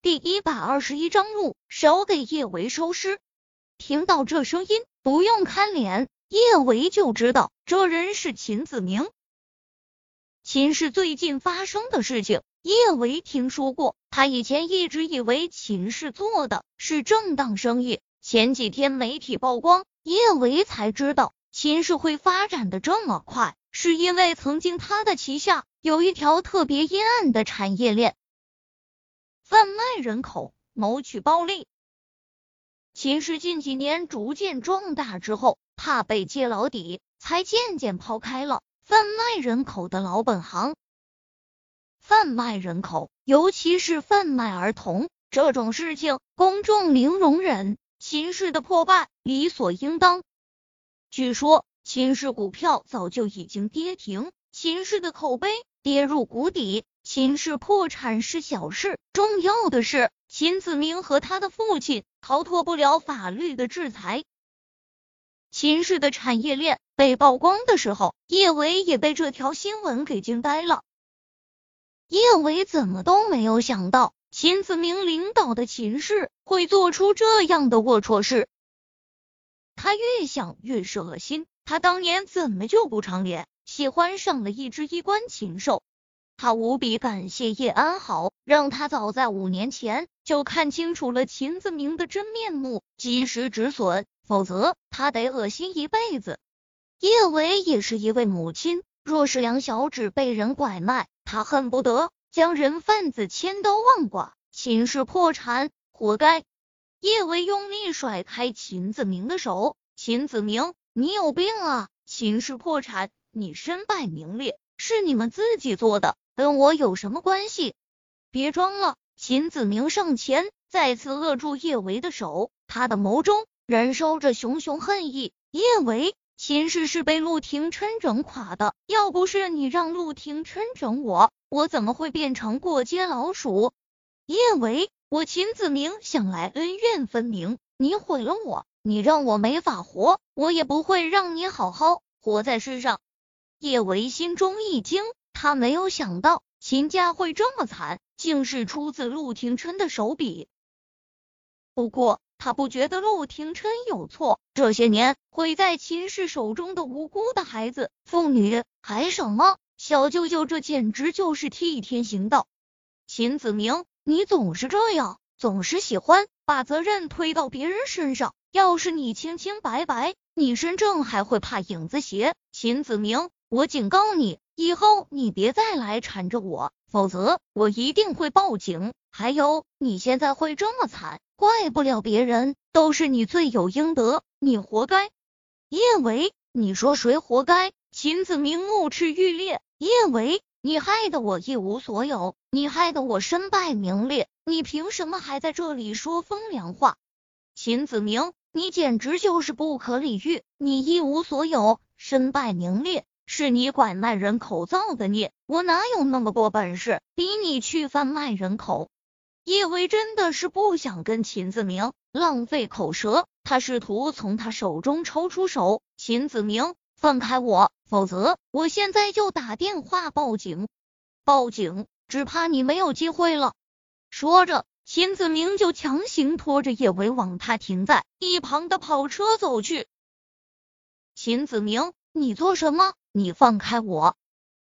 第一百二十一章路，少给叶维收尸。听到这声音，不用看脸，叶维就知道这人是秦子明。秦氏最近发生的事情，叶维听说过。他以前一直以为秦氏做的是正当生意，前几天媒体曝光，叶维才知道秦氏会发展的这么快，是因为曾经他的旗下有一条特别阴暗的产业链，贩卖人口，谋取暴利。秦氏近几年逐渐壮大之后，怕被揭老底，才渐渐抛开了贩卖人口的老本行。贩卖人口，尤其是贩卖儿童这种事情，公众零容忍。秦氏的破败理所应当。据说秦氏股票早就已经跌停，秦氏的口碑跌入谷底。秦氏破产是小事，重要的是秦子明和他的父亲逃脱不了法律的制裁。秦氏的产业链被曝光的时候，叶维也被这条新闻给惊呆了。叶维怎么都没有想到，秦子明领导的秦氏会做出这样的龌龊事。他越想越是恶心，他当年怎么就不长脸，喜欢上了一只衣冠禽兽？他无比感谢叶安好，让他早在五年前就看清楚了秦子明的真面目，及时止损，否则他得恶心一辈子。叶伟也是一位母亲，若是两小指被人拐卖，他恨不得将人贩子千刀万剐。秦氏破产，活该！叶伟用力甩开秦子明的手，秦子明，你有病啊！秦氏破产，你身败名裂，是你们自己做的。跟我有什么关系？别装了！秦子明上前，再次扼住叶维的手，他的眸中燃烧着熊熊恨意。叶维，秦氏是被陆廷琛整垮的，要不是你让陆廷琛整我，我怎么会变成过街老鼠？叶维，我秦子明向来恩怨分明，你毁了我，你让我没法活，我也不会让你好好活在世上。叶维心中一惊。他没有想到秦家会这么惨，竟是出自陆廷琛的手笔。不过他不觉得陆廷琛有错，这些年毁在秦氏手中的无辜的孩子、妇女还什么？小舅舅这简直就是替天行道。秦子明，你总是这样，总是喜欢把责任推到别人身上。要是你清清白白，你身正还会怕影子斜？秦子明，我警告你。以后你别再来缠着我，否则我一定会报警。还有，你现在会这么惨，怪不了别人，都是你罪有应得，你活该。叶维，你说谁活该？秦子明怒斥欲裂。叶维，你害得我一无所有，你害得我身败名裂，你凭什么还在这里说风凉话？秦子明，你简直就是不可理喻，你一无所有，身败名裂。是你拐卖人口造的孽，我哪有那么多本事逼你去贩卖人口？叶维真的是不想跟秦子明浪费口舌，他试图从他手中抽出手。秦子明，放开我，否则我现在就打电话报警。报警，只怕你没有机会了。说着，秦子明就强行拖着叶维往他停在一旁的跑车走去。秦子明，你做什么？你放开我！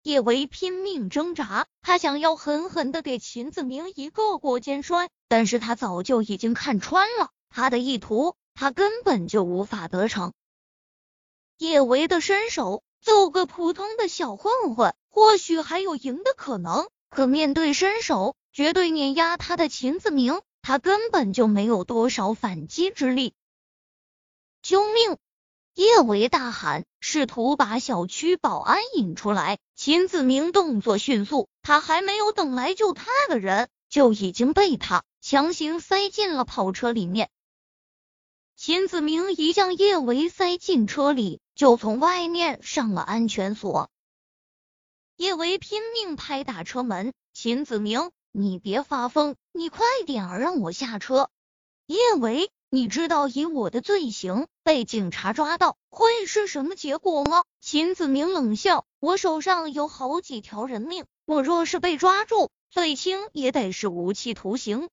叶维拼命挣扎，他想要狠狠的给秦子明一个过肩摔，但是他早就已经看穿了他的意图，他根本就无法得逞。叶维的身手，揍个普通的小混混，或许还有赢的可能，可面对身手绝对碾压他的秦子明，他根本就没有多少反击之力。救命！叶维大喊，试图把小区保安引出来。秦子明动作迅速，他还没有等来救他的人，就已经被他强行塞进了跑车里面。秦子明一将叶维塞进车里，就从外面上了安全锁。叶维拼命拍打车门：“秦子明，你别发疯，你快点儿让我下车。”叶维。你知道以我的罪行被警察抓到会是什么结果吗？秦子明冷笑：“我手上有好几条人命，我若是被抓住，最轻也得是无期徒刑。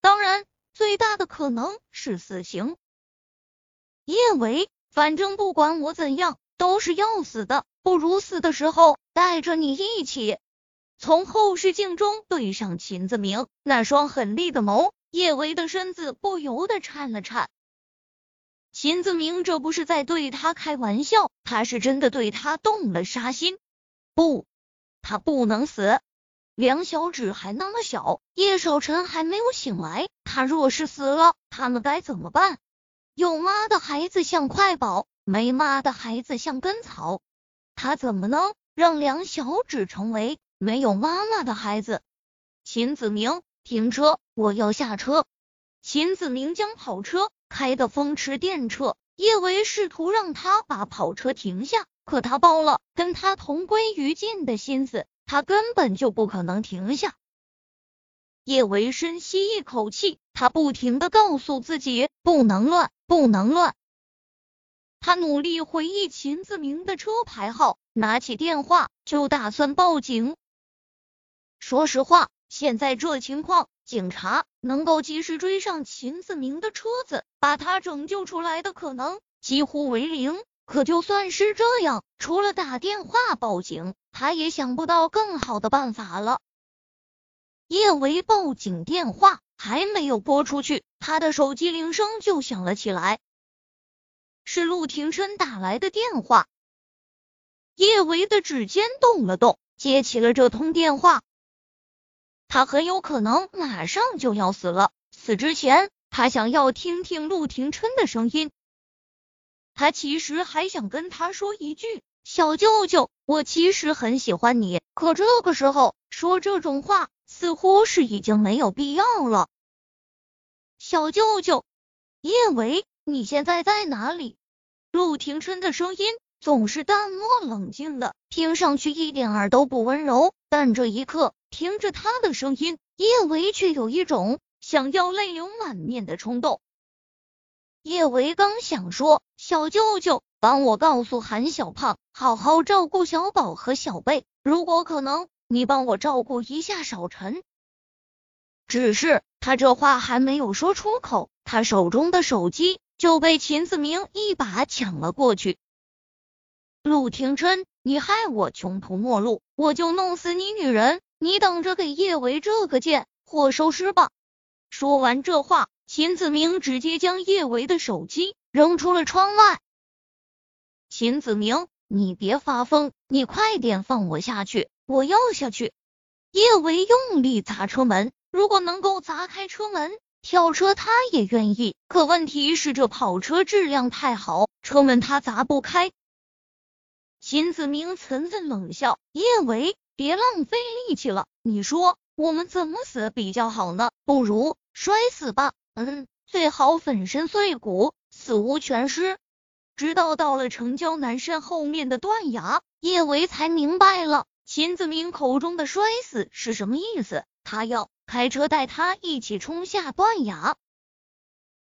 当然，最大的可能是死刑。叶维，反正不管我怎样，都是要死的，不如死的时候带着你一起。从后视镜中对上秦子明那双狠厉的眸，叶维的身子不由得颤了颤。秦子明这不是在对他开玩笑，他是真的对他动了杀心。不，他不能死。梁小芷还那么小，叶少晨还没有醒来，他若是死了，他们该怎么办？有妈的孩子像块宝，没妈的孩子像根草。他怎么能让梁小芷成为没有妈妈的孩子？秦子明，停车！我要下车。秦子明将跑车开得风驰电掣，叶维试图让他把跑车停下，可他抱了跟他同归于尽的心思，他根本就不可能停下。叶维深吸一口气，他不停的告诉自己不能乱。不能乱。他努力回忆秦子明的车牌号，拿起电话就打算报警。说实话，现在这情况，警察能够及时追上秦子明的车子，把他拯救出来的可能几乎为零。可就算是这样，除了打电话报警，他也想不到更好的办法了。叶维报警电话。还没有拨出去，他的手机铃声就响了起来，是陆廷琛打来的电话。叶维的指尖动了动，接起了这通电话。他很有可能马上就要死了，死之前，他想要听听陆廷琛的声音。他其实还想跟他说一句：“小舅舅，我其实很喜欢你。”可这个时候说这种话。似乎是已经没有必要了。小舅舅，叶维，你现在在哪里？陆廷琛的声音总是淡漠冷静的，听上去一点儿都不温柔。但这一刻，听着他的声音，叶维却有一种想要泪流满面的冲动。叶维刚想说：“小舅舅，帮我告诉韩小胖，好好照顾小宝和小贝，如果可能。”你帮我照顾一下小陈。只是他这话还没有说出口，他手中的手机就被秦子明一把抢了过去。陆廷琛，你害我穷途末路，我就弄死你女人！你等着给叶维这个贱货收尸吧！说完这话，秦子明直接将叶维的手机扔出了窗外。秦子明，你别发疯，你快点放我下去！我要下去。叶维用力砸车门，如果能够砸开车门，跳车他也愿意。可问题是这跑车质量太好，车门他砸不开。秦子明沉沉冷笑：“叶维，别浪费力气了。你说我们怎么死比较好呢？不如摔死吧。嗯，最好粉身碎骨，死无全尸。”直到到了城郊南山后面的断崖，叶维才明白了。秦子明口中的摔死是什么意思？他要开车带他一起冲下断崖。